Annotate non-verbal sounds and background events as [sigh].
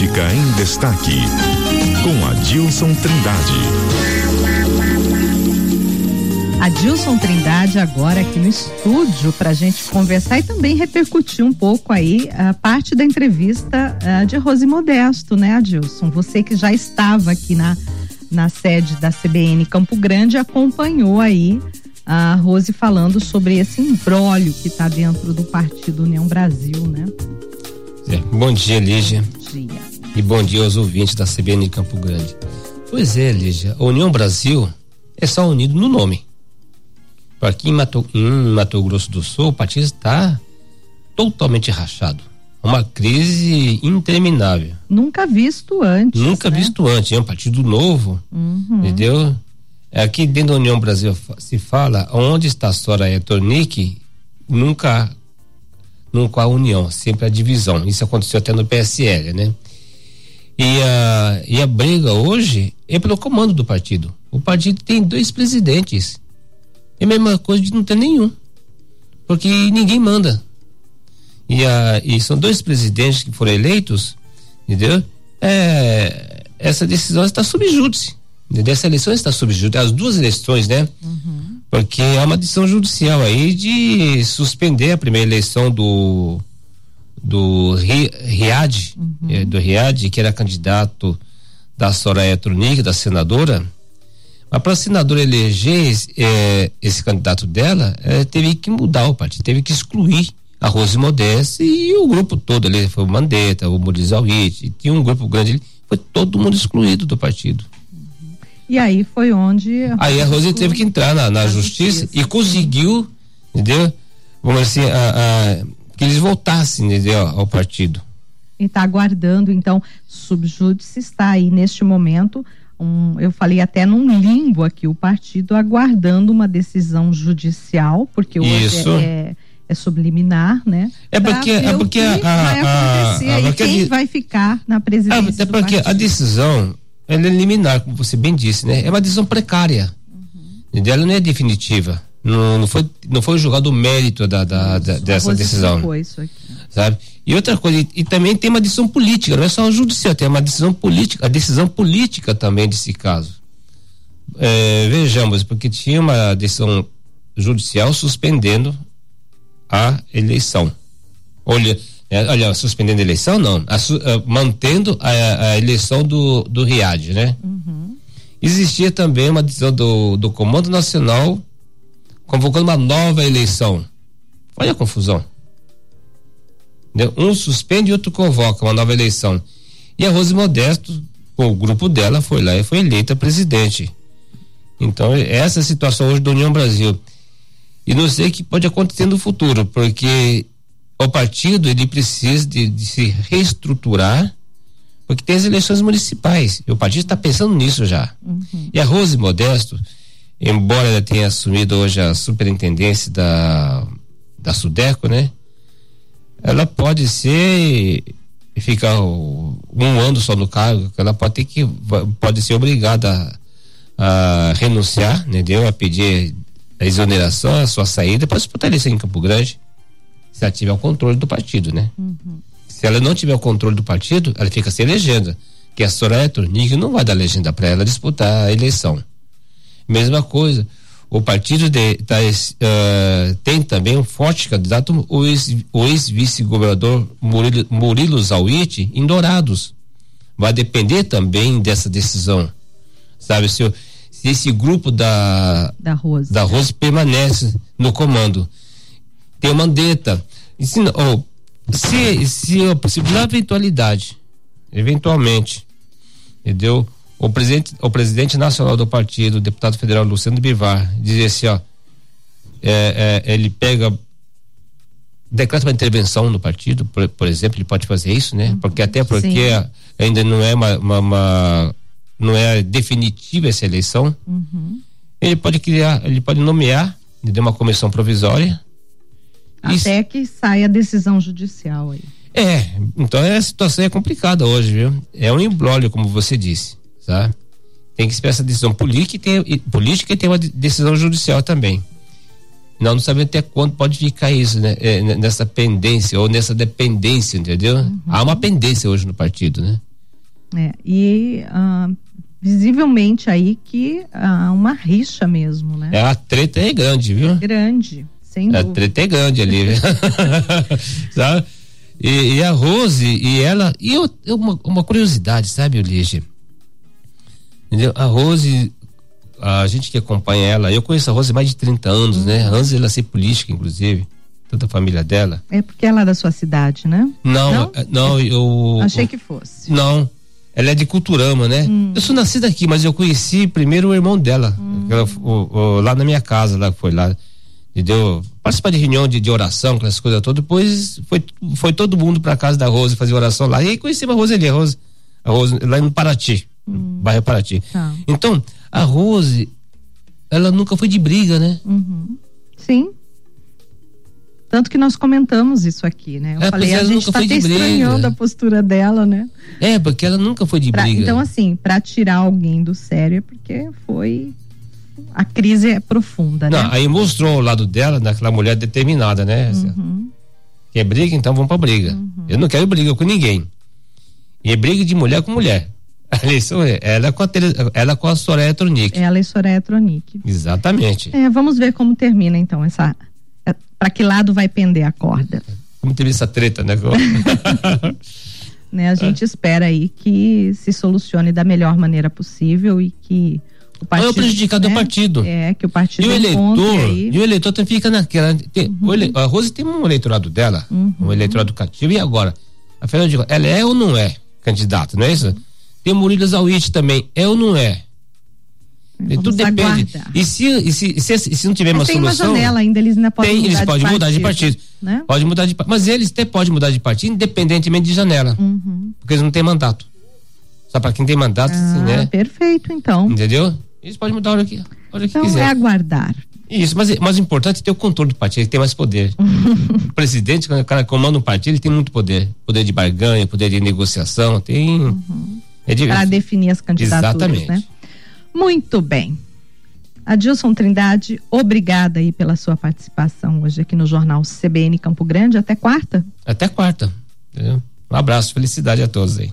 Política em Destaque, com Adilson Trindade. Adilson Trindade agora aqui no estúdio para a gente conversar e também repercutir um pouco aí a parte da entrevista uh, de Rose Modesto, né, Adilson? Você que já estava aqui na, na sede da CBN Campo Grande acompanhou aí a Rose falando sobre esse embrólio que está dentro do Partido União Brasil, né? É, bom dia, Lígia. E bom dia aos ouvintes da CBN Campo Grande. Pois é, Lígia, a União Brasil é só unido no nome. Aqui em Mato, em Mato Grosso do Sul, o partido está totalmente rachado. Uma crise interminável. Nunca visto antes. Nunca né? visto antes. É um partido novo, uhum. entendeu? Aqui dentro da União Brasil se fala onde está a Soraya Tornick, nunca nunca a união, sempre a divisão. Isso aconteceu até no PSL, né? E a, e a briga hoje é pelo comando do partido. O partido tem dois presidentes. É a mesma coisa de não ter nenhum. Porque ninguém manda. E, a, e são dois presidentes que foram eleitos, entendeu? É, essa decisão está sob júdice. Dessa eleição está sob júdice. As duas eleições, né? Uhum. Porque há uma decisão judicial aí de suspender a primeira eleição do do Riad, uhum. eh, do Riad, que era candidato da Soraya Trunic, da senadora. Mas para a senadora eleger eh, esse candidato dela, eh, teve que mudar o partido, teve que excluir a Rose Modeste e o grupo todo ali, foi o Mandetta, o Muriz tinha um grupo grande ali, foi todo mundo excluído do partido. E aí foi onde. Aí a Rose teve que entrar na, na justiça, justiça, e conseguiu, entendeu? Vamos assim, a, a, que eles voltassem, entendeu? Ao partido. E está aguardando, então, subjúdice está aí neste momento. Um, eu falei até num limbo aqui, o partido aguardando uma decisão judicial, porque hoje Isso. é, é subliminar, né? É porque, é porque a, vai acontecer a, a, e quem vai ficar na presidência. É porque a decisão ela é liminar, como você bem disse, né? É uma decisão precária. Uhum. Ela não é definitiva. Não, não, foi, não foi julgado o mérito da, da, da dessa decisão. Isso aqui. Sabe? E outra coisa, e, e, também tem uma decisão política, não é só judicial, tem uma decisão política, a decisão política também desse caso. É, vejamos, porque tinha uma decisão judicial suspendendo a eleição. Olha, é, olha, suspendendo a eleição, não. A, a, mantendo a, a, eleição do, do Riad, né? Uhum. Existia também uma decisão do, do Comando Nacional convocando uma nova eleição. Olha a confusão. Um suspende e outro convoca uma nova eleição. E a Rose Modesto, com o grupo dela, foi lá e foi eleita presidente. Então, essa é a situação hoje da União Brasil. E não sei o que pode acontecer no futuro, porque o partido ele precisa de, de se reestruturar porque tem as eleições municipais e o partido está pensando nisso já uhum. e a Rose Modesto embora ela tenha assumido hoje a superintendência da da Sudeco né ela pode ser ficar um ano só no cargo ela pode ter que pode ser obrigada a, a renunciar entendeu a pedir a exoneração a sua saída para disputar a eleição em Campo Grande se ela tiver o controle do partido, né? Uhum. Se ela não tiver o controle do partido, ela fica sem legenda. Que a Soraya Tornick não vai dar legenda para ela disputar a eleição. Mesma coisa, o partido de, tá, uh, tem também um forte candidato, o ex-vice-governador ex Murilo, Murilo Zawit, em Dourados. Vai depender também dessa decisão. Sabe, se, se esse grupo da, da Rose. da Rose permanece no comando tem uma Mandetta. E se, oh, se, se, se na eventualidade, eventualmente, entendeu? O presidente, o presidente nacional do partido, o deputado federal Luciano Bivar, dizer assim, ó, é, é, ele pega decreta uma intervenção no partido, por, por, exemplo, ele pode fazer isso, né? Porque até porque Sim. ainda não é uma, uma, uma, não é definitiva essa eleição. Uhum. Ele pode criar, ele pode nomear, de uma comissão provisória até que saia a decisão judicial aí. É, então a situação é complicada hoje, viu? É um embrólio, como você disse, tá? Tem que esperar essa decisão política e tem, política e tem uma decisão judicial também. Nós não sabemos até quando pode ficar isso, né? É, nessa pendência ou nessa dependência, entendeu? Uhum. Há uma pendência hoje no partido, né? É, e uh, visivelmente aí que há uh, uma rixa mesmo, né? É, a treta é grande, viu? Grande, sem a dúvida. A treta é grande ali, [laughs] sabe? E, e, a Rose, e ela, e eu, eu uma, uma, curiosidade, sabe, Ulige? Entendeu? A Rose, a gente que acompanha ela, eu conheço a Rose há mais de 30 anos, né? uhum. né? Antes ela ser política, inclusive toda a família dela. É porque ela é da sua cidade, né? Não, não, não eu. Achei que fosse. Não. Ela é de Culturama, né? Hum. Eu sou nascida aqui, mas eu conheci primeiro o irmão dela, hum. ela, o, o, lá na minha casa, lá foi lá. Entendeu? Participar de reunião de, de oração, aquelas coisas todas. Depois foi, foi todo mundo pra casa da Rose fazer oração lá. E aí conheci a Rose ali, a Rose, a Rose lá no Paraty, hum. bairro Paraty. Tá. Então, a Rose, ela nunca foi de briga, né? Uhum. Sim. Tanto que nós comentamos isso aqui, né? Eu é, falei, a gente tá até estranhando a postura dela, né? É, porque ela nunca foi de pra, briga. Então, assim, para tirar alguém do sério é porque foi. A crise é profunda, Não, né? Aí mostrou o lado dela, daquela mulher determinada, né? Uhum. Quer briga? Então vamos pra briga. Uhum. Eu não quero briga com ninguém. E é briga de mulher com mulher. Ela com a, ela com a Soraya Tronic. Ela e Soraya Tronic. Exatamente. É, vamos ver como termina então essa para que lado vai pender a corda. Como teve essa treta, né? [laughs] né a gente espera aí que se solucione da melhor maneira possível e que o partido. Não é o prejudicado né? é o partido. É, que o partido. E o eleitor, aí... e o eleitor também fica naquela. Tem, uhum. ele, a Rose tem um eleitorado dela, uhum. um eleitorado cativo, e agora? Afinal de ela é ou não é candidata, não é isso? Tem Murilo Zawit também, é ou não é? Vamos Tudo depende. Aguardar. E se, e se, e se, se, não tiver mas uma tem solução. Tem uma janela ainda, eles ainda podem tem, mudar eles podem de mudar de partido. Né? Pode mudar de Mas eles até podem mudar de partido, independentemente de janela. Uhum. Porque eles não têm mandato. Só para quem tem mandato, ah, assim, né? Perfeito, então. Entendeu? Eles podem mudar a hora que, a hora então que quiser. é aguardar. Isso, mas, mas o importante é ter o controle do partido, ele tem mais poder. [laughs] o presidente, quando o cara comanda um partido, ele tem muito poder. Poder de barganha, poder de negociação, tem. Uhum. É Para definir as candidaturas, Exatamente. né? Muito bem. Adilson Trindade, obrigada aí pela sua participação hoje aqui no Jornal CBN Campo Grande. Até quarta. Até quarta. Um abraço, felicidade a todos aí.